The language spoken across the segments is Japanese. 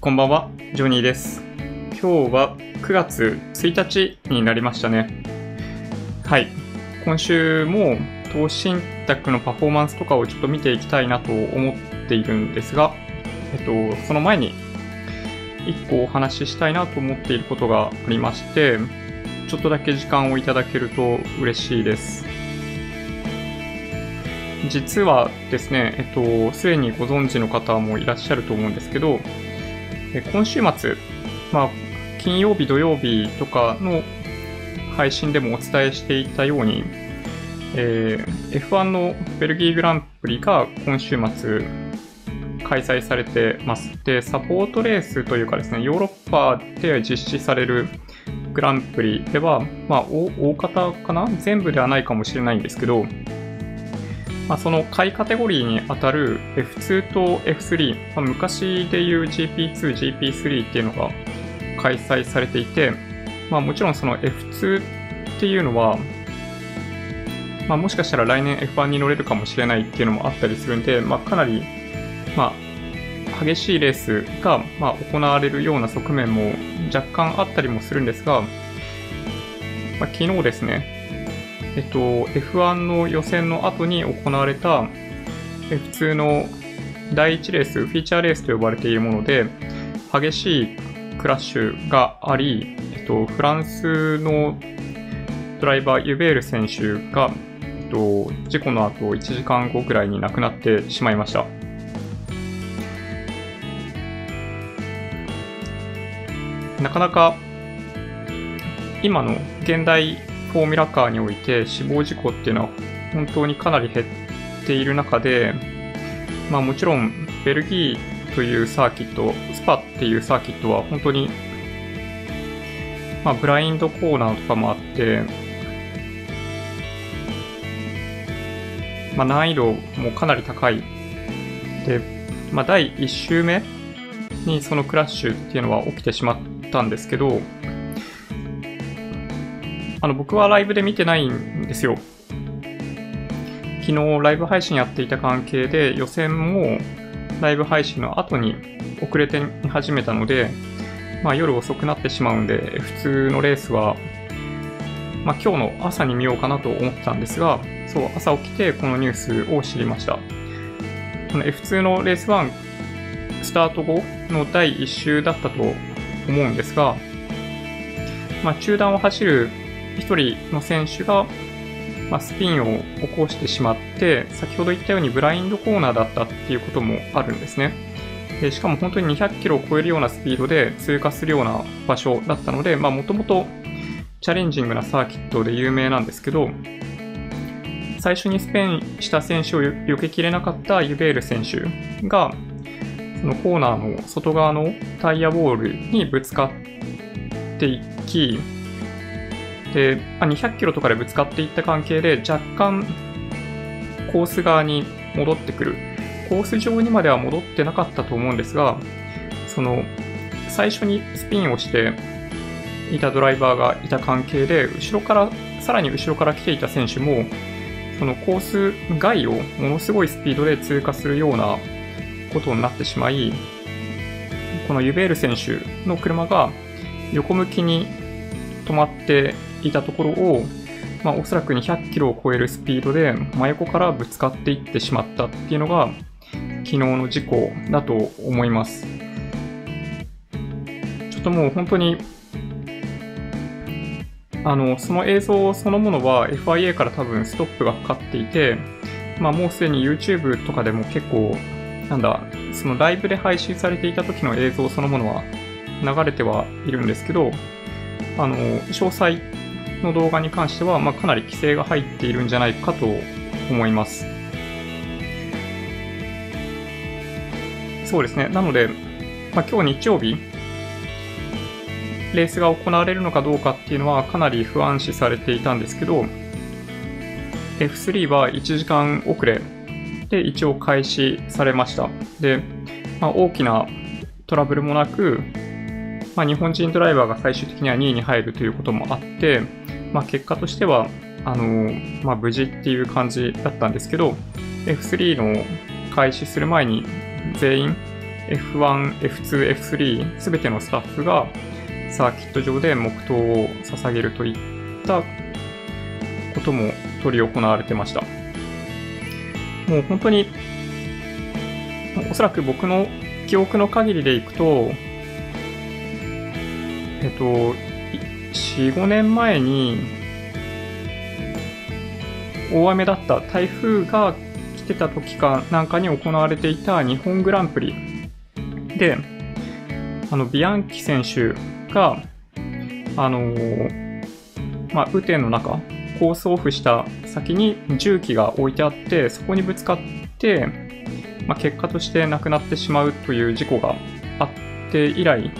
こんばんは、ジョニーです。今日は9月1日になりましたね。はい。今週も投資信託のパフォーマンスとかをちょっと見ていきたいなと思っているんですが、えっと、その前に1個お話ししたいなと思っていることがありまして、ちょっとだけ時間をいただけると嬉しいです。実はですね、えっと、すでにご存知の方もいらっしゃると思うんですけど、今週末、まあ、金曜日、土曜日とかの配信でもお伝えしていたように、えー F1 のベルギーグランプリが今週末開催されてます。で、サポートレースというかですね、ヨーロッパで実施されるグランプリでは、まあ、大大方かな？全部ではないかもしれないんですけど、まあ、その下位カテゴリーに当たる F2 と F3、まあ、昔でいう GP2、GP3 っていうのが開催されていて、まあ、もちろんその F2 っていうのは、まあ、もしかしたら来年 F1 に乗れるかもしれないっていうのもあったりするんで、まあ、かなり、まあ、激しいレースが、まあ、行われるような側面も若干あったりもするんですが、まあ、昨日ですね、えっと、F1 の予選の後に行われた F2 の第1レース、フィーチャーレースと呼ばれているもので、激しいクラッシュがあり、えっと、フランスのドライバー、ユベール選手が、えっと、事故の後1時間後ぐらいに亡くなってしまいました。なかなか今の現代フォーミュラカーにおいて死亡事故っていうのは本当にかなり減っている中で、まあもちろんベルギーというサーキット、スパっていうサーキットは本当に、まあブラインドコーナーとかもあって、まあ難易度もかなり高い。で、まあ第1周目にそのクラッシュっていうのは起きてしまったんですけど、あの、僕はライブで見てないんですよ。昨日ライブ配信やっていた関係で予選もライブ配信の後に遅れて見始めたので、まあ夜遅くなってしまうんで、普通のレースは、まあ今日の朝に見ようかなと思ってたんですが、そう、朝起きてこのニュースを知りました。この F2 のレース1、スタート後の第1周だったと思うんですが、まあ中段を走る一人の選手が、まあ、スピンを起こしてしまって、先ほど言ったようにブラインドコーナーだったっていうこともあるんですね。でしかも本当に200キロを超えるようなスピードで通過するような場所だったので、もともとチャレンジングなサーキットで有名なんですけど、最初にスペインした選手を避けきれなかったユベール選手が、そのコーナーの外側のタイヤボールにぶつかっていき、で、まあ200キロとかでぶつかっていった関係で若干コース側に戻ってくる。コース上にまでは戻ってなかったと思うんですが、その最初にスピンをしていたドライバーがいた関係で、後ろから、さらに後ろから来ていた選手も、そのコース外をものすごいスピードで通過するようなことになってしまい、このユベール選手の車が横向きに止まっていたところを、まあ、おそらく200キロを超えるスピードで真横からぶつかっていってしまったっていうのが昨日の事故だと思います。ちょっともう本当にあの、その映像そのものは FIA から多分ストップがかかっていて、まあもうすでに YouTube とかでも結構、なんだ、そのライブで配信されていた時の映像そのものは流れてはいるんですけど、あの、詳細の動画に関しては、まあ、かなり規制が入っているんじゃないかと思います。そうですね。なので、まあ、今日日曜日、レースが行われるのかどうかっていうのはかなり不安視されていたんですけど、F3 は1時間遅れで一応開始されました。で、まあ、大きなトラブルもなく、まあ、日本人ドライバーが最終的には2位に入るということもあって、まあ、結果としては、あのまあ、無事っていう感じだったんですけど、F3 の開始する前に全員 F1、F2、F3 すべてのスタッフがサーキット上で黙祷を捧げるといったことも取り行われてました。もう本当に、おそらく僕の記憶の限りでいくと、えっと、4、5年前に、大雨だった台風が来てた時かなんかに行われていた日本グランプリで、あの、ビアンキ選手が、あのまあ、雨天の中、コースオフした先に重機が置いてあって、そこにぶつかって、まあ、結果として亡くなってしまうという事故があって以来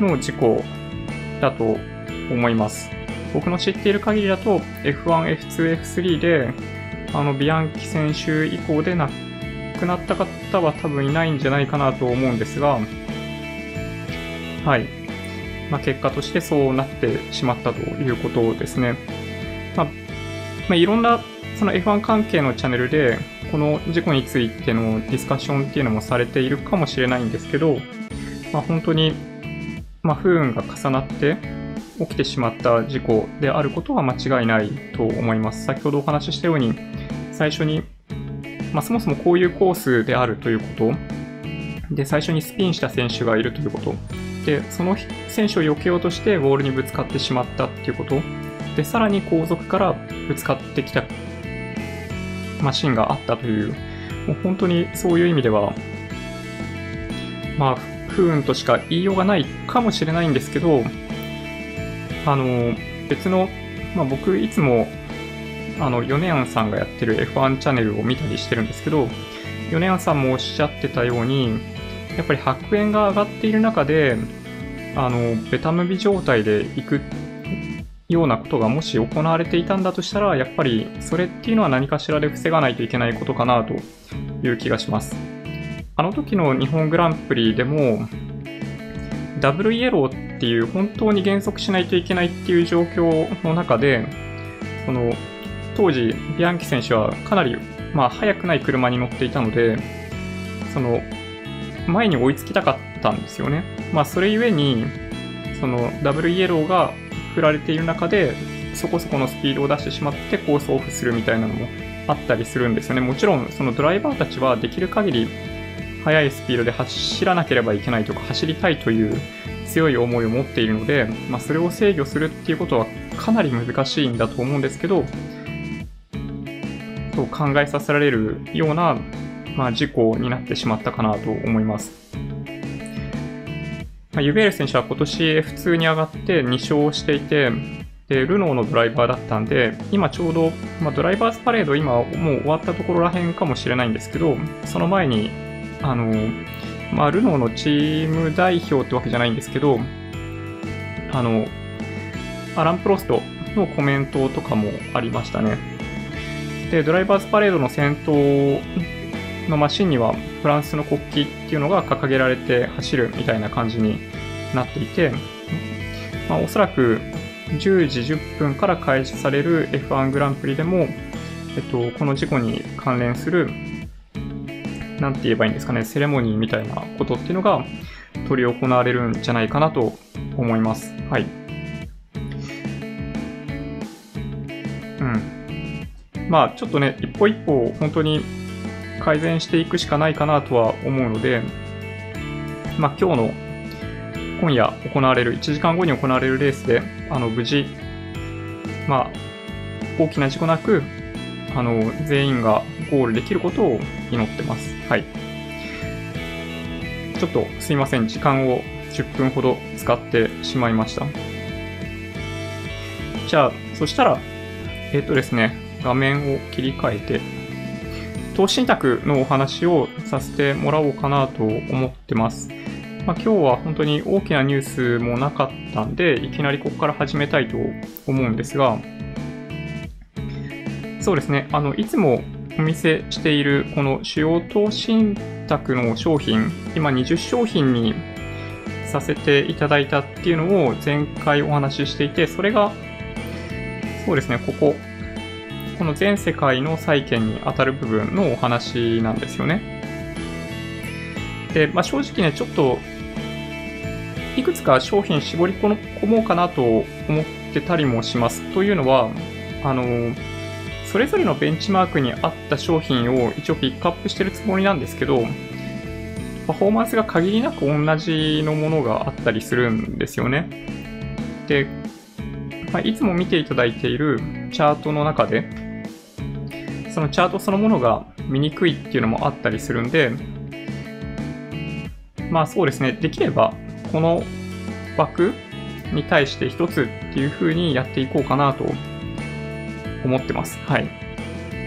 の事故だと思います。僕の知っている限りだと F1、F2、F3 であのビアンキ選手以降で亡くなった方は多分いないんじゃないかなと思うんですが、はい。まあ、結果としてそうなってしまったということですね。まあ、まあ、いろんなその F1 関係のチャンネルで、この事故についてのディスカッションっていうのもされているかもしれないんですけど、まあ、本当に、まあ、不運が重なって起きてしまった事故であることは間違いないと思います。先ほどお話ししたように、最初に、まあ、そもそもこういうコースであるということ、で、最初にスピンした選手がいるということ、で、その選手を避けようとしてウォールにぶつかってしまったっていうこと。で、さらに後続からぶつかってきたマシンがあったという、もう本当にそういう意味では、まあ、不運としか言いようがないかもしれないんですけど、あの、別の、まあ僕いつも、あの、ヨネアンさんがやってる F1 チャンネルを見たりしてるんですけど、ヨネアンさんもおっしゃってたように、やっぱり白煙が上がっている中で、あの、ベタムビ状態で行くようなことがもし行われていたんだとしたら、やっぱりそれっていうのは何かしらで防がないといけないことかなという気がします。あの時の日本グランプリでも、ダブルイエローっていう本当に減速しないといけないっていう状況の中で、その、当時、ビアンキ選手はかなり、まあ、速くない車に乗っていたので、その、前に追いつきたかったんですよね。まあ、それゆえに、そのダブルイエローが振られている中で、そこそこのスピードを出してしまってコースオフするみたいなのもあったりするんですよね。もちろん、そのドライバーたちはできる限り速いスピードで走らなければいけないとか、走りたいという強い思いを持っているので、まあ、それを制御するっていうことはかなり難しいんだと思うんですけど、と考えさせられるようなまあ、事故になってしまったかなと思います。まあ、ユベール選手は今年 F2 に上がって2勝していて、で、ルノーのドライバーだったんで、今ちょうど、まあ、ドライバーズパレード今もう終わったところらへんかもしれないんですけど、その前に、あの、まあ、ルノーのチーム代表ってわけじゃないんですけど、あの、アラン・プロストのコメントとかもありましたね。で、ドライバーズパレードの先頭のマシンにはフランスの国旗っていうのが掲げられて走るみたいな感じになっていて、まあ、おそらく10時10分から開始される F1 グランプリでも、えっと、この事故に関連する、なんて言えばいいんですかね、セレモニーみたいなことっていうのが取り行われるんじゃないかなと思います。はい。うん。まあ、ちょっとね、一歩一歩、本当に改善していくしかないかなとは思うので、まあ、今日の今夜行われる、1時間後に行われるレースで、あの、無事、まあ、大きな事故なく、あの、全員がゴールできることを祈ってます。はい。ちょっとすいません。時間を10分ほど使ってしまいました。じゃあ、そしたら、えっ、とですね、画面を切り替えて、投資信託のお話をさせてもらおうかなと思ってます。まあ、今日は本当に大きなニュースもなかったんで、いきなりここから始めたいと思うんですが、そうですね、あの、いつもお見せしているこの主要投資信託の商品、今20商品にさせていただいたっていうのを前回お話ししていて、それが、そうですね、ここ、この全世界の債券に当たる部分のお話なんですよね。で、まあ、正直ね、ちょっと、いくつか商品絞り込もうかなと思ってたりもします。というのは、あの、それぞれのベンチマークに合った商品を一応ピックアップしてるつもりなんですけど、パフォーマンスが限りなく同じのものがあったりするんですよね。で、まあ、いつも見ていただいているチャートの中で、そのチャートそのものが見にくいっていうのもあったりするんで、まあそうですね、できればこの枠に対して一つっていう風にやっていこうかなと思ってます。はい。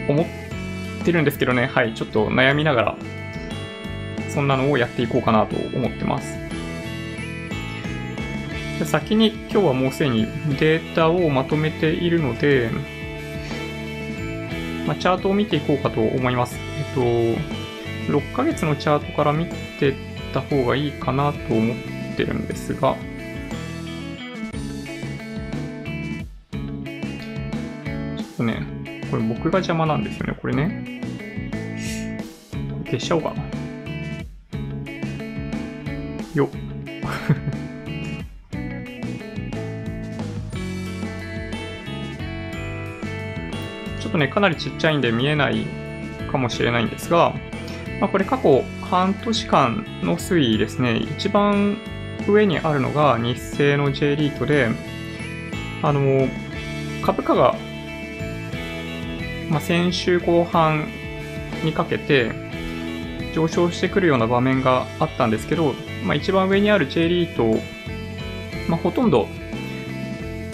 思ってるんですけどね、はい、ちょっと悩みながら、そんなのをやっていこうかなと思ってます。先に今日はもうすでにデータをまとめているので、まあ、チャートを見ていこうかと思います。えっと、6ヶ月のチャートから見てった方がいいかなと思ってるんですが、これ僕が邪魔なんですよね、これね。消しちゃおうかな。よっ。ちょっとね、かなりちっちゃいんで見えないかもしれないんですが、まあ、これ過去半年間の推移ですね、一番上にあるのが日清の J リートで、あの、株価がまあ、先週後半にかけて上昇してくるような場面があったんですけど、まあ、一番上にある J リート、まあ、ほとんど、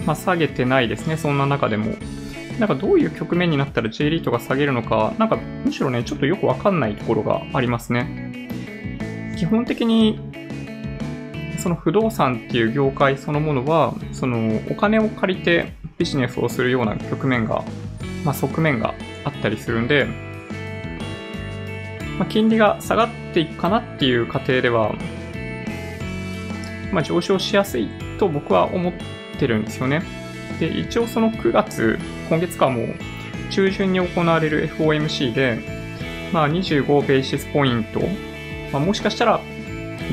まあ、下げてないですね、そんな中でも。なんかどういう局面になったら J リートが下げるのか、なんかむしろね、ちょっとよくわかんないところがありますね。基本的に、その不動産っていう業界そのものは、そのお金を借りてビジネスをするような局面がまあ、側面があったりするんで、まあ、金利が下がっていくかなっていう過程では、まあ、上昇しやすいと僕は思ってるんですよね。で、一応その9月、今月かもう中旬に行われる FOMC で、まあ、25ベーシスポイント、まあ、もしかしたら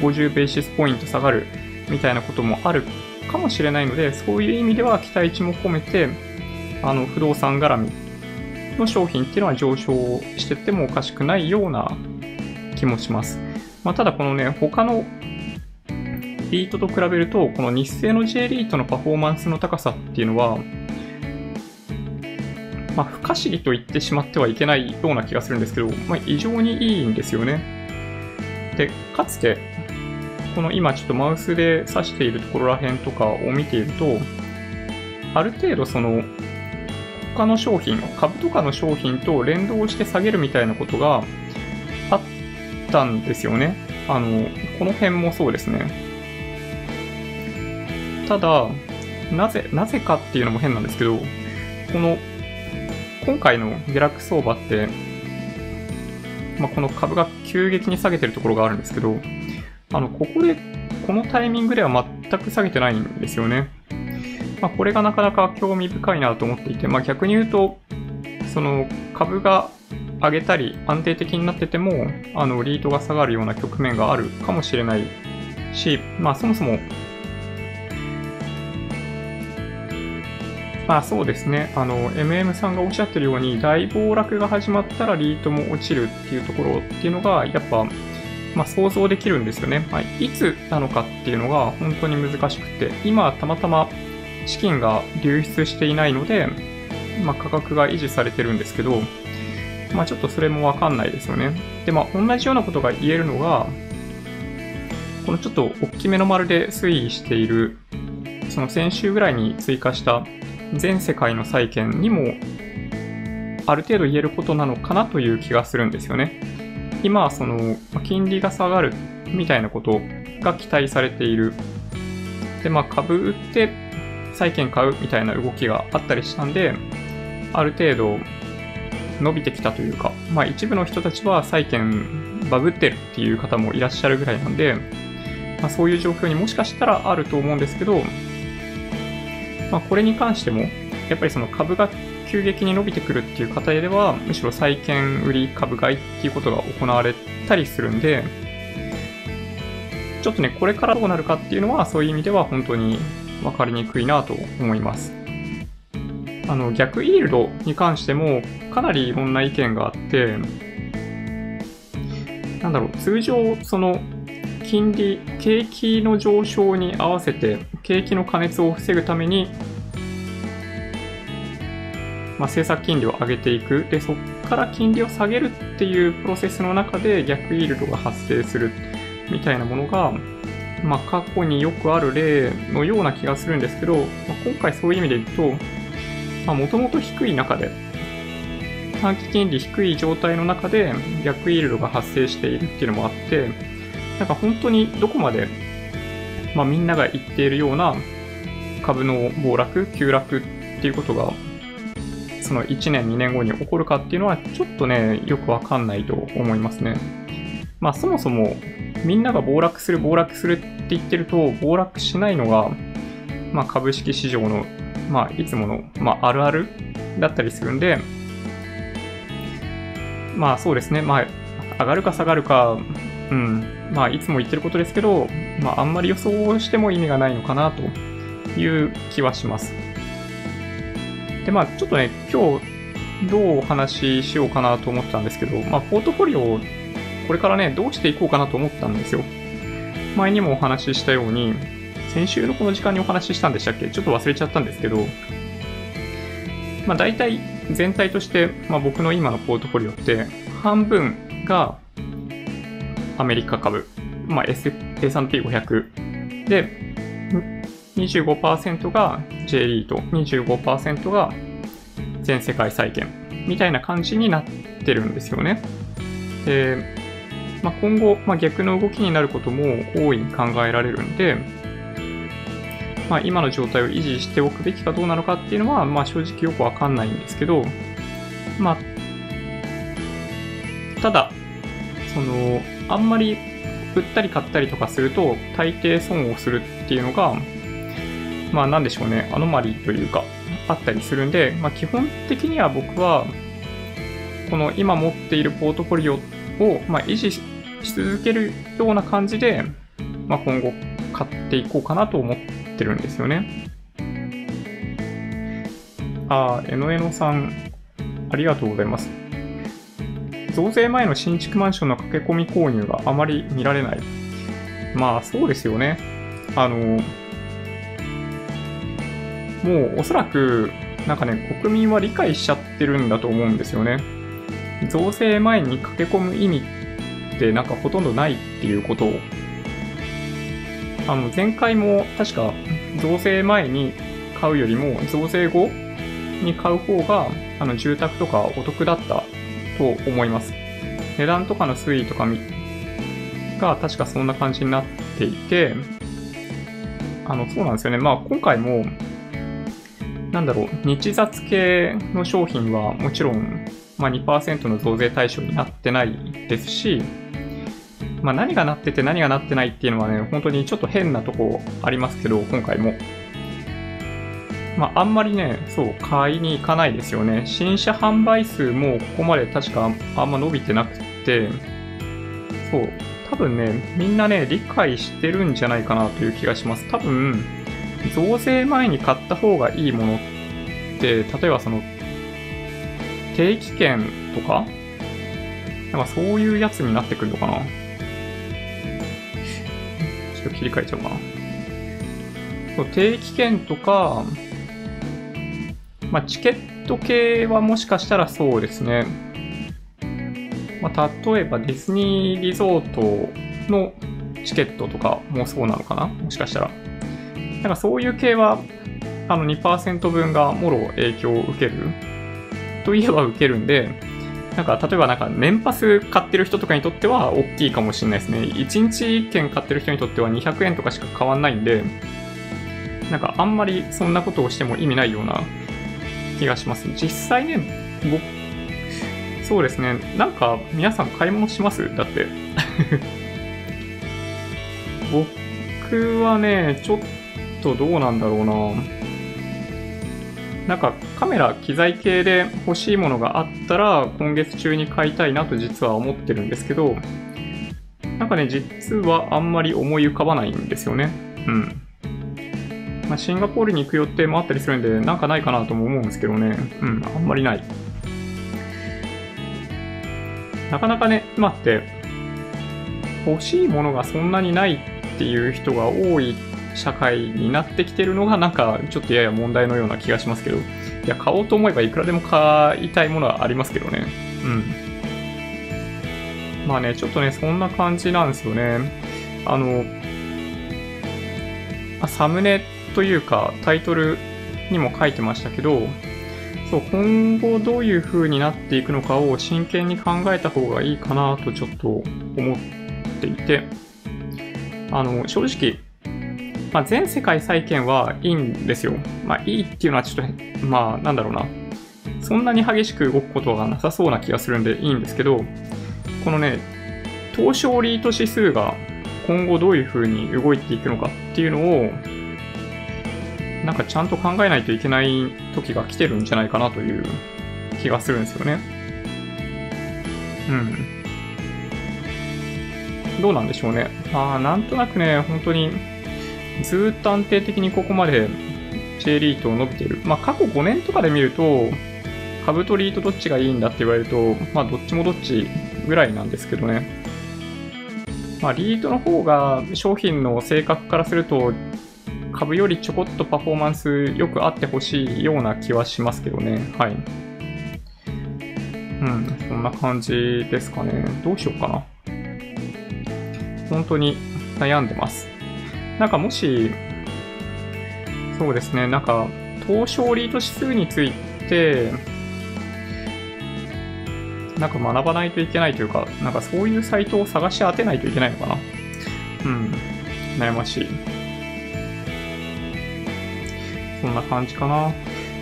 50ベーシスポイント下がるみたいなこともあるかもしれないので、そういう意味では期待値も込めて、あの、不動産絡みの商品っていうのは上昇してってもおかしくないような気もします。まあ、ただこのね、他のリートと比べると、この日清の J リートのパフォーマンスの高さっていうのは、まあ、不可思議と言ってしまってはいけないような気がするんですけど、まあ、異常にいいんですよね。で、かつて、この今ちょっとマウスで指しているところら辺とかを見ていると、ある程度その他の商品、株とかの商品と連動して下げるみたいなことがあったんですよね。あの、この辺もそうですね。ただ、なぜ、なぜかっていうのも変なんですけど、この、今回の下落相場って、まあ、この株が急激に下げてるところがあるんですけど、あの、ここで、このタイミングでは全く下げてないんですよね。まあ、これがなかなか興味深いなと思っていて、まあ、逆に言うと、その株が上げたり安定的になってても、あの、リートが下がるような局面があるかもしれないし、まあ、そもそも、まあそうですね。あの、MM さんがおっしゃってるように、大暴落が始まったらリートも落ちるっていうところっていうのが、やっぱ、まあ、想像できるんですよね。まあ、いつなのかっていうのが本当に難しくて、今たまたま資金が流出していないので、まあ、価格が維持されてるんですけど、まあ、ちょっとそれもわかんないですよね。で、まあ、同じようなことが言えるのが、このちょっと大きめの丸で推移している、その先週ぐらいに追加した全世界の債券にも、ある程度言えることなのかなという気がするんですよね。今はその、金利が下がるみたいなことが期待されている。で、まあ株売って債券買うみたいな動きがあったりしたんで、ある程度伸びてきたというか、まあ一部の人たちは債券バグってるっていう方もいらっしゃるぐらいなんで、まあ、そういう状況にもしかしたらあると思うんですけど、まあこれに関しても、やっぱりその株が急激に伸びてくるっていう過程では、むしろ債券売り株買いっていうことが行われたりするんで、ちょっとね、これからどうなるかっていうのは、そういう意味では本当に分かりにくいなと思います。あの、逆イールドに関しても、かなりいろんな意見があって、なんだろう、通常、その、金利、景気の上昇に合わせて、景気の過熱を防ぐために、まあ、政策金利を上げていく。で、そこから金利を下げるっていうプロセスの中で逆イールドが発生するみたいなものが、まあ、過去によくある例のような気がするんですけど、まあ、今回そういう意味で言うと、まあ、もともと低い中で、短期金利低い状態の中で逆イールドが発生しているっていうのもあって、なんか本当にどこまで、まあ、みんなが言っているような株の暴落、急落っていうことがその1年、2年後に起こるかっていうのは、ちょっとね、よくわかんないと思いますね。まあ、そもそも、みんなが暴落する、暴落するって言ってると、暴落しないのが、まあ、株式市場の、まあ、いつもの、まあ、あるあるだったりするんで、まあ、そうですね。まあ、上がるか下がるか、うん、まあ、いつも言ってることですけど、まあ、あんまり予想しても意味がないのかなという気はします。で、まあ、ちょっとね、今日、どうお話ししようかなと思ったんですけど、まあ、ポートフォリオこれからね、どうしていこうかなと思ったんですよ。前にもお話ししたように、先週のこの時間にお話ししたんでしたっけ？ちょっと忘れちゃったんですけど、まあ、大体全体として、まあ、僕の今のポートフォリオって、半分がアメリカ株、まあ、S&P500 で、25%が J リート、25%が全世界債券。みたいな感じになってるんですよね。で、まあ、今後、まあ、逆の動きになることも大いに考えられるんで、まあ、今の状態を維持しておくべきかどうなのかっていうのは、まあ、正直よくわかんないんですけど、まあ、ただ、その、あんまり売ったり買ったりとかすると、大抵損をするっていうのが、まあなんでしょうね、アノマリーというか、あったりするんで、まあ基本的には僕は、この今持っているポートフォリオを、まあ、維持し続けるような感じで、まあ、今後買っていこうかなと思ってるんですよね。ああ、えのえのさん、ありがとうございます。増税前の新築マンションの駆け込み購入があまり見られない。まあそうですよね。あの、もうおそらく、なんかね、国民は理解しちゃってるんだと思うんですよね。増税前に駆け込む意味ってなんかほとんどないっていうことを。あの、前回も確か増税前に買うよりも増税後に買う方が、あの、住宅とかお得だったと思います。値段とかの推移とかが確かそんな感じになっていて、あの、そうなんですよね。まあ今回もなんだろう、日雑系の商品はもちろん、まあ、2%の増税対象になってないですし、まあ、何がなってて何がなってないっていうのはね、本当にちょっと変なとこありますけど、今回も。まあ、あんまりね、そう、買いに行かないですよね。新車販売数もここまで確かあんま伸びてなくて、そう、多分ね、みんなね、理解してるんじゃないかなという気がします。多分、増税前に買った方がいいものって、例えばその、定期券とかなんかそういうやつになってくるのかな切り替えちゃおうかな。そう定期券とか、まあ、チケット系はもしかしたらそうですね。まあ、例えばディズニーリゾートのチケットとかもそうなのかな？もしかしたら。なんかそういう系は、あの2%分がもろ影響を受けるといえば受けるんで、なんか例えばなんか年パス買ってる人とかにとっては大きいかもしれないですね。1日券買ってる人にとっては200円とかしか変わんないんで、なんかあんまりそんなことをしても意味ないような気がします。実際ね、僕、そうですね、なんか皆さん買い物します？だって 僕はね、ちょっとどうなんだろうな。なんかカメラ、機材系で欲しいものがあったら今月中に買いたいなと実は思ってるんですけど、なんかね、実はあんまり思い浮かばないんですよね。うん。まあ、シンガポールに行く予定もあったりするんで、なんかないかなとも思うんですけどね。うん、あんまりない。なかなかね、今って、欲しいものがそんなにないっていう人が多い社会になってきてるのが、なんかちょっとやや問題のような気がしますけど、いや、買おうと思えばいくらでも買いたいものはありますけどね。うん。まあね、ちょっとね、そんな感じなんですよね。あの、あサムネというか、タイトルにも書いてましたけど、そう、今後どういう風になっていくのかを真剣に考えた方がいいかなとちょっと思っていて、あの、正直、まあ、全世界再建はいいんですよ。まあ、いいっていうのはちょっと、まあ、なんだろうな。そんなに激しく動くことがなさそうな気がするんでいいんですけど、このね、東証リート指数が今後どういう風に動いていくのかっていうのを、なんかちゃんと考えないといけない時が来てるんじゃないかなという気がするんですよね。うん。どうなんでしょうね。まあ、なんとなくね、本当に、ずっと安定的にここまで J リートを伸びている。まあ、過去5年とかで見ると、株とリートどっちがいいんだって言われると、まあ、どっちもどっちぐらいなんですけどね。まあ、リートの方が商品の性格からすると、株よりちょこっとパフォーマンスよくあってほしいような気はしますけどね。はい。うん、そんな感じですかね。どうしようかな。本当に悩んでます。なんかもし、そうですね、なんか、東証リート指数について、なんか学ばないといけないというか、なんかそういうサイトを探し当てないといけないのかな。うん。悩ましい。そんな感じかな。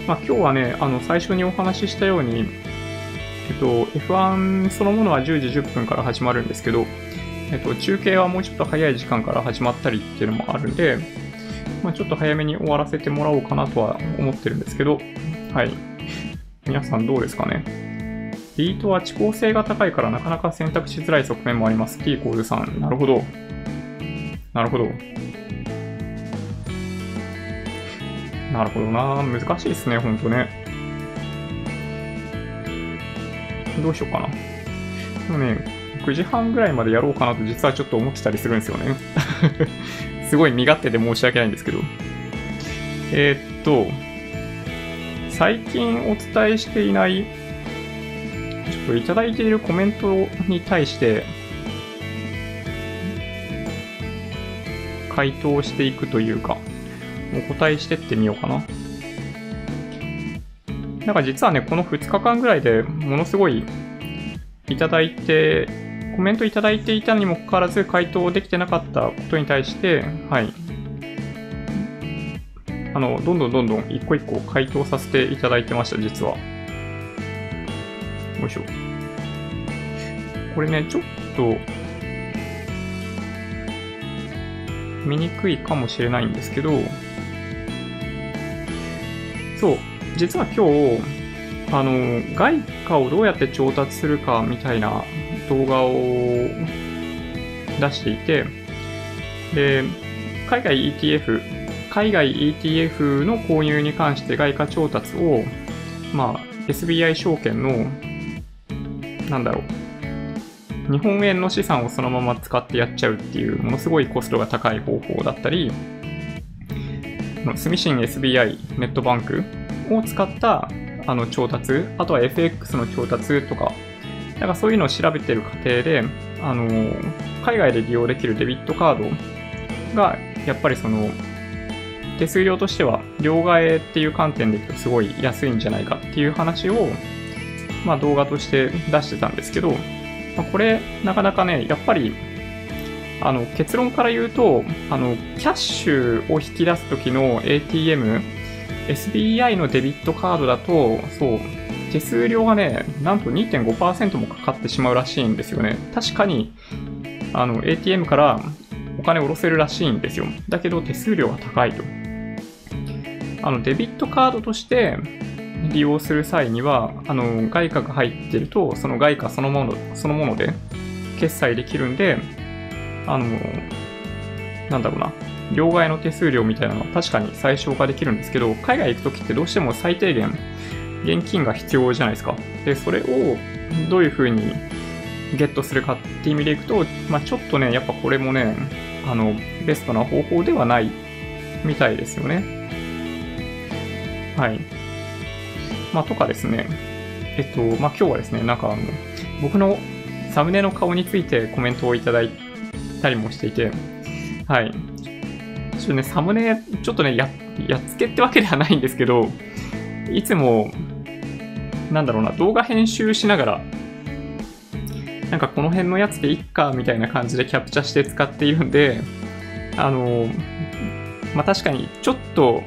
まあ今日はね、あの、最初にお話ししたように、えっと、F1 そのものは10時10分から始まるんですけど、えっと、中継はもうちょっと早い時間から始まったりっていうのもあるんで、まあ、ちょっと早めに終わらせてもらおうかなとは思ってるんですけど、はい。皆さんどうですかね？ビートは遅効性が高いからなかなか選択しづらい側面もあります。T コールさん。なるほど。なるほど。なるほどな。難しいですね、ほんとね。どうしようかな。でもね、9時半ぐらいまでやろうかなと実はちょっと思ってたりするんですよね。すごい身勝手で申し訳ないんですけど。えー、っと、最近お伝えしていない、ちょっといただいているコメントに対して、回答していくというか、お答えしてってみようかな。なんか実はね、この2日間ぐらいでものすごいいただいてコメントいただいていたにもかかわらず回答できてなかったことに対して、はい。あの、どんどんどんどん一個一個回答させていただいてました、実は。よいしょ。これね、ちょっと、見にくいかもしれないんですけど、そう、実は今日、あの、外貨をどうやって調達するかみたいな動画を出していて、で、海外 ETF、海外 ETF の購入に関して外貨調達を、まあ、SBI 証券の、なんだろう、日本円の資産をそのまま使ってやっちゃうっていう、ものすごいコストが高い方法だったり、住信 SBI ネットバンクを使ったあの調達、あとは FX の調達とかなんかそういうのを調べてる過程で、あの海外で利用できるデビットカードが、やっぱりその、手数料としては、両替っていう観点でいくとすごい安いんじゃないかっていう話を、まあ動画として出してたんですけど、まあ、これ、なかなかね、やっぱり、あの、結論から言うと、あの、キャッシュを引き出すときの ATM、SBI のデビットカードだと、そう、手数料がね、なんと2.5%もかかってしまうらしいんですよね。確かに、あの、ATM からお金を下ろせるらしいんですよ。だけど手数料が高いと。あの、デビットカードとして利用する際には、あの、外貨が入ってると、その外貨そのもの、そのもので決済できるんで、あの、なんだろうな、両替の手数料みたいなのは確かに最小化できるんですけど、海外行くときってどうしても最低限現金が必要じゃないですか。で、それをどういうふうにゲットするかっていう意味でいくと、まあ、ちょっとね、やっぱこれもね、あの、ベストな方法ではないみたいですよね。はい。まあ、とかですね。えっと、まあ、今日はですね、なんかあの、僕のサムネの顔についてコメントをいただいたりもしていて、はい。ちょっとね、サムネ、ちょっとね、や、やっつけってわけではないんですけど、いつも、なんだろうな、動画編集しながら、なんかこの辺のやつでいっか、みたいな感じでキャプチャして使っているんで、あの、まあ、確かにちょっと、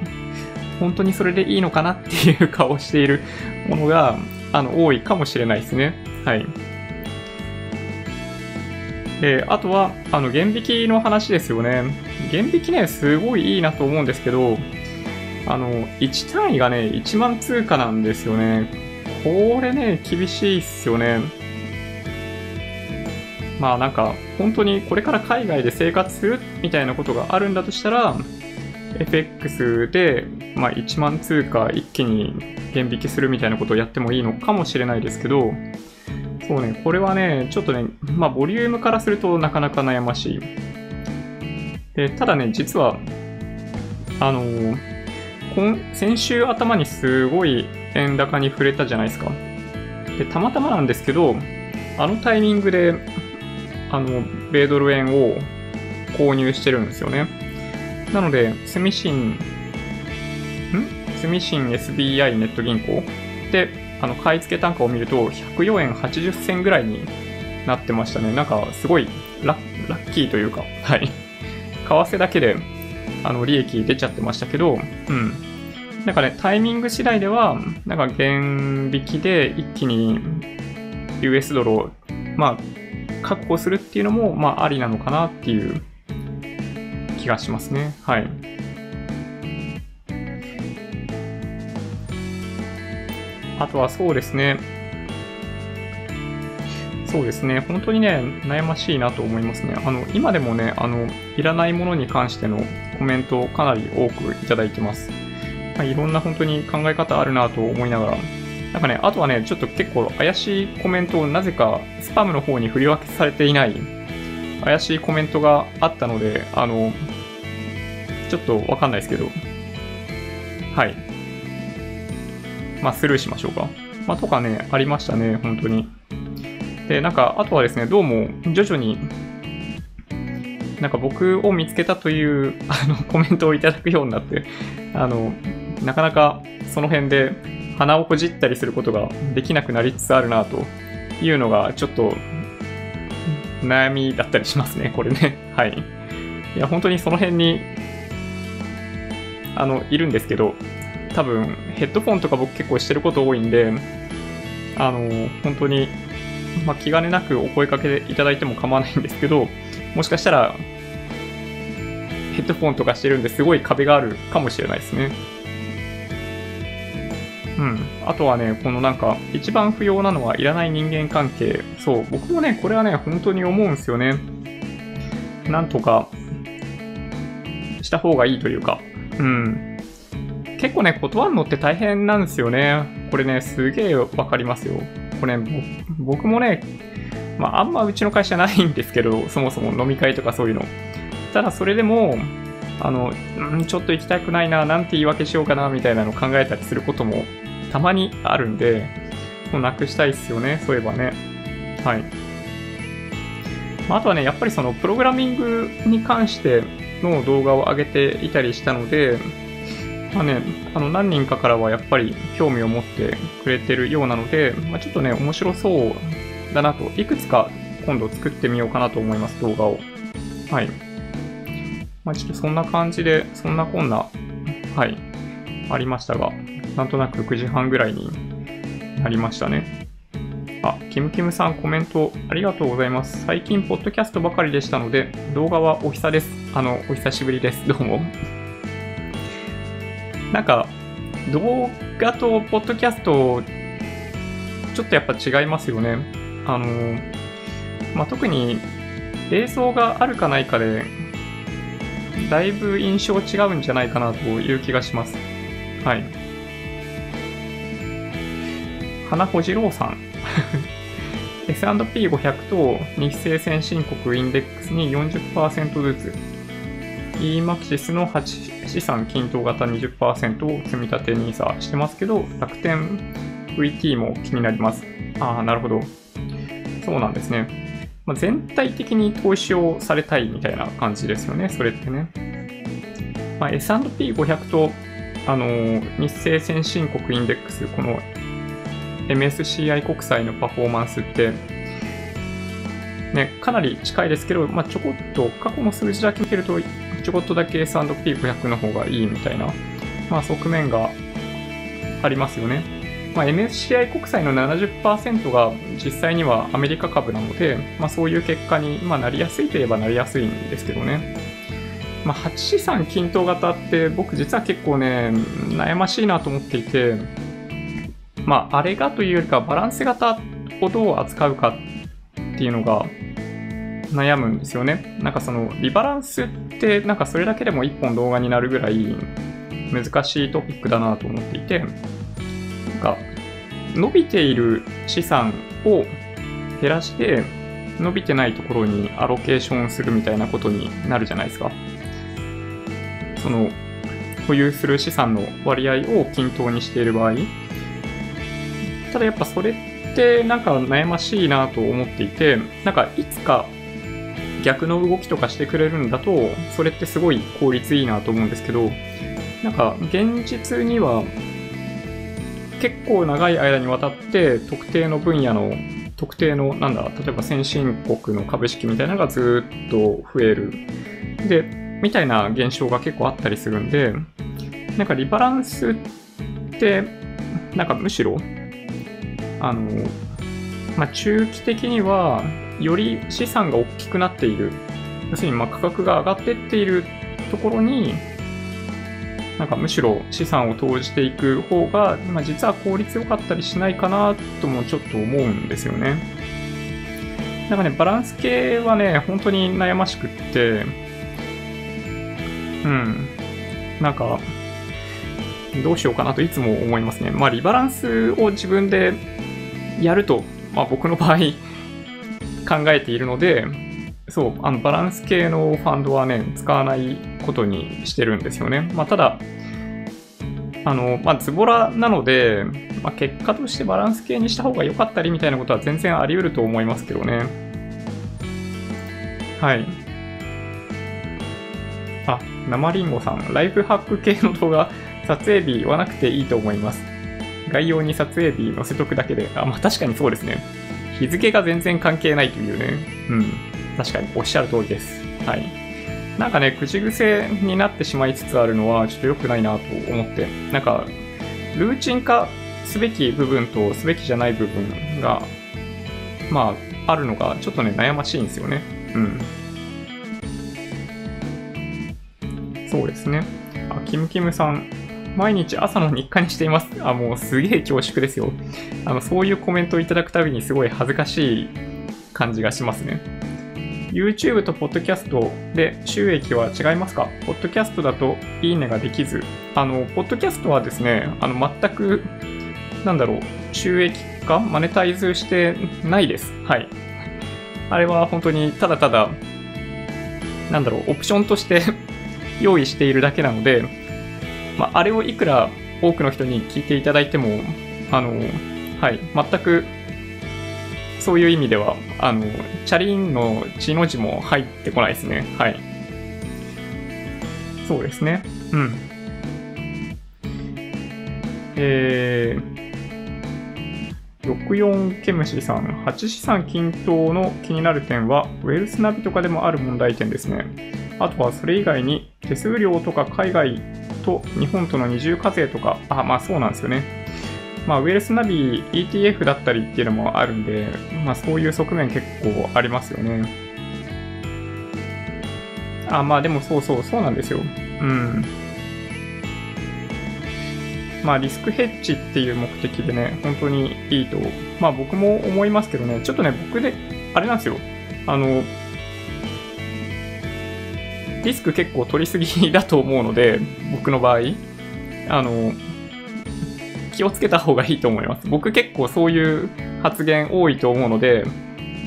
本当にそれでいいのかなっていう顔をしているものが、あの、多いかもしれないですね。はい。で、あとは、あの、減引きの話ですよね。減引きね、すごいいいなと思うんですけど、あの、1単位がね、1万通貨なんですよね。これね、厳しいっすよね。まあなんか、本当にこれから海外で生活するみたいなことがあるんだとしたら、FX で、まあ、1万通貨一気に減引きするみたいなことをやってもいいのかもしれないですけど、そうね、これはね、ちょっとね、まあ、ボリュームからするとなかなか悩ましい。でただね、実は、あのー、先週頭にすごい円高に触れたじゃないですか。で、たまたまなんですけど、あのタイミングで、あの、米ドル円を購入してるんですよね。なので、スミシン、ん？スミシン SBI ネット銀行で、あの、買い付け単価を見ると、104円80銭ぐらいになってましたね。なんか、すごいラッキーというか、はい。為替だけで、あの、利益出ちゃってましたけど、うん。なんかね、タイミング次第では、なんか、減引きで一気に US ドルを、まあ、確保するっていうのも、まあ、ありなのかなっていう気がしますね。はい。あとはそうですね。そうですね。本当にね、悩ましいなと思いますね。あの、今でもね、あの、いらないものに関してのコメントをかなり多くいただいてます。まあ、いろんな本当に考え方あるなと思いながら、なんかね、あとはね、ちょっと結構怪しいコメントをなぜかスパムの方に振り分けされていない怪しいコメントがあったので、あの、ちょっとわかんないですけど、はい。まあ、スルーしましょうか。まあ、とかね、ありましたね、本当に。で、なんか、あとはですね、どうも、徐々に、なんか僕を見つけたという、あの、コメントをいただくようになって、あの、なかなかその辺で鼻をほじったりすることができなくなりつつあるなというのが、ちょっと、悩みだったりしますね、これね。はい。いや、本当にその辺にあの、いるんですけど、多分、ヘッドフォンとか僕結構してること多いんで、あの、本当に、まあ、気兼ねなくお声かけいただいても構わないんですけど、もしかしたら、ヘッドフォンとかしてるんですごい壁があるかもしれないですね。うん。あとはね、このなんか、一番不要なのはいらない人間関係。そう、僕もね、これはね、本当に思うんですよね。なんとか、した方がいいというか、うん。結構ね、断るのって大変なんですよね。これね、すげえわかりますよ。これ、ね僕もね、まあ、あんまうちの会社ないんですけど、そもそも飲み会とかそういうの。ただそれでも、あの、んちょっと行きたくないな、なんて言い訳しようかな、みたいなの考えたりすることもたまにあるんで、もうなくしたいっすよね、そういえばね。はい。あとはね、やっぱりそのプログラミングに関しての動画を上げていたりしたので、まあね、あの何人かからはやっぱり興味を持ってくれてるようなので、まあ、ちょっとね、面白そうだなと、いくつか今度作ってみようかなと思います、動画を。はい。まあ、ちょっとそんな感じで、そんなこんな、はい、ありましたが、なんとなく9時半ぐらいになりましたね。あ、キムキムさんコメントありがとうございます。最近、ポッドキャストばかりでしたので、動画はお久です。あの、お久しぶりです。どうも。なんか、動画とポッドキャスト、ちょっとやっぱ違いますよね。あの、まあ、特に、映像があるかないかで、だいぶ印象違うんじゃないかなという気がします。はい。花穂次郎さん。S&P500 と日清先進国インデックスに40%ずつ、EMAXIS の8資産均等型20%を積み立て NISA してますけど、楽天 VT も気になります。ああ、なるほど。そうなんですね。まあ、全体的に投資をされたいみたいな感じですよね、それってね。まあ、S&P500 と、あのー、日清先進国インデックス、この MSCI 国債のパフォーマンスって、ね、かなり近いですけど、まあ、ちょこっと過去の数字だけ見てると、ちょこっとだけ S&P500 の方がいいみたいな、まあ、側面がありますよね。まあ、MSCI 国債の70%が実際にはアメリカ株なので、まあ、そういう結果に、ま、なりやすいといえばなりやすいんですけどね。ま、8資産均等型って僕実は結構ね、悩ましいなと思っていて、まあ、あれがというよりかバランス型をどう扱うかっていうのが悩むんですよね。なんかそのリバランスってなんかそれだけでも一本動画になるぐらい難しいトピックだなと思っていて、なんか伸びている資産を減らして伸びてないところにアロケーションするみたいなことになるじゃないですか。その保有する資産の割合を均等にしている場合、ただやっぱそれってなんか悩ましいなと思っていて、なんかいつか逆の動きとかしてくれるんだと、それってすごい効率いいなと思うんですけど、なんか現実には結構長い間にわたって特定の分野の特定のなんだ例えば先進国の株式みたいなのがずっと増える。でみたいな現象が結構あったりするんでなんかリバランスってなんかむしろあの、まあ、中期的には、より資産が大きくなっている、要するにま価格が上がってっているところに、なんかむしろ資産を投じていく方が、まあ、実は効率良かったりしないかなともちょっと思うんですよね。なんかね、バランス系はね、本当に悩ましくって、うん。なんか、どうしようかなといつも思いますね。まあ、リバランスを自分でやると、まあ、僕の場合考えているので、そう、あのバランス系のファンドはね、使わないことにしてるんですよね。まあ、ただ、あの、まあ、ズボラなので、まあ、結果としてバランス系にした方が良かったりみたいなことは全然あり得ると思いますけどね。はい。あ、生りんごさん、ライフハック系の動画、撮影日言わなくていいと思います。概要に撮影日載せとくだけで、あ、まあ確かにそうですね。日付が全然関係ないというね。うん。確かにおっしゃる通りです。はい。なんかね、口癖になってしまいつつあるのはちょっと良くないなと思って、なんか、ルーチン化すべき部分とすべきじゃない部分が、まあ、あるのがちょっとね、悩ましいんですよね。うん。そうですね。あ、キムキムさん、毎日朝の日課にしています。あ、もうすげえ恐縮ですよ。あの、そういうコメントをいただくたびにすごい恥ずかしい感じがしますね。YouTube と Podcast で収益は違いますか ?Podcast だといいねができず、あの、Podcast はですね、あの、全く、なんだろう、収益化マネタイズしてないです。はい。あれは本当にただただ、なんだろう、オプションとして 用意しているだけなので、まあ、あれをいくら多くの人に聞いていただいても、あの、はい、全くそういう意味では、あの、チャリンの血の字も入ってこないですね。はい。そうですね。うん。えー、64ケムシさん、8資産均等の気になる点は、ウェルスナビとかでもある問題点ですね。あとはそれ以外に手数料とか海外と日本との二重課税とか、あ、まあそうなんですよね。まあ、ウェルスナビ ETF だったりっていうのもあるんで、まあそういう側面結構ありますよね。あ、まあでもそうそう、そうなんですよ。うん。まあリスクヘッジっていう目的でね、本当にいいと、まあ僕も思いますけどね、ちょっとね、僕で、あれなんですよ。あの、リスク結構取りすぎだと思うので、僕の場合、あの、気をつけた方がいいと思います。僕結構そういう発言多いと思うので、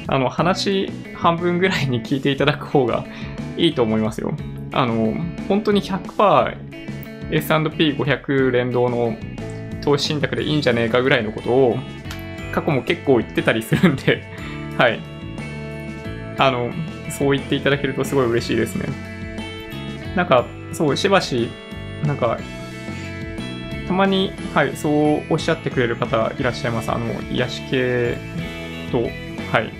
あの、話半分ぐらいに聞いていただく方がいいと思いますよ。あの、本当に100% S&P500 連動の投資信託でいいんじゃねえかぐらいのことを過去も結構言ってたりするんではい。あの、そう言っていただけるとすごい嬉しいですね。なんか、そう、しばし、なんか、たまに、はい、そうおっしゃってくれる方いらっしゃいます。あの、癒し系と、はい。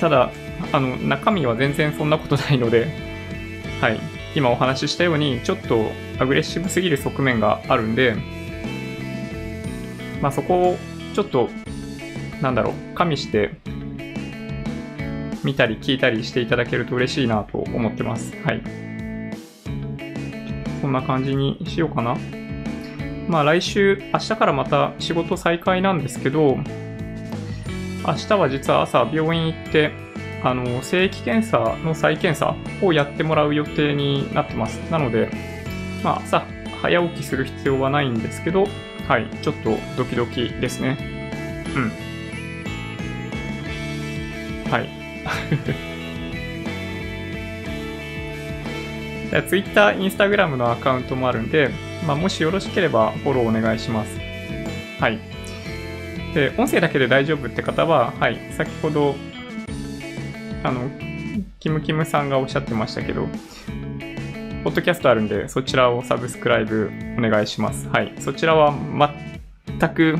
ただ、あの、中身は全然そんなことないので、はい。今お話ししたように、ちょっとアグレッシブすぎる側面があるんで、まあそこをちょっと、なんだろう、加味して見たり聞いたりしていただけると嬉しいなと思ってます。はい。こんな感じにしようかな。まあ来週、明日からまた仕事再開なんですけど、明日は実は朝病院行って、あの、正規検査の再検査をやってもらう予定になってます。なので、まあ朝早起きする必要はないんですけど、はい、ちょっとドキドキですね。うん。はい。Twitter、Instagram のアカウントもあるんで、まあ、もしよろしければフォローお願いします。はい。で、音声だけで大丈夫って方は、はい、先ほど、あの、キムキムさんがおっしゃってましたけど、ポッドキャストあるんで、そちらをサブスクライブお願いします。はい。そちらは全く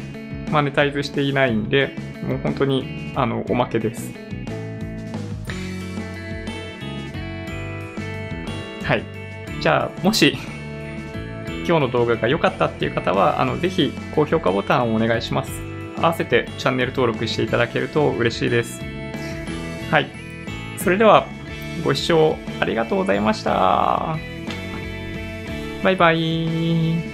マネタイズしていないんで、もう本当に、あの、おまけです。じゃあ、もし、今日の動画が良かったっていう方は、あの、ぜひ高評価ボタンをお願いします。合わせてチャンネル登録していただけると嬉しいです。はい。それでは、ご視聴ありがとうございました。バイバイ。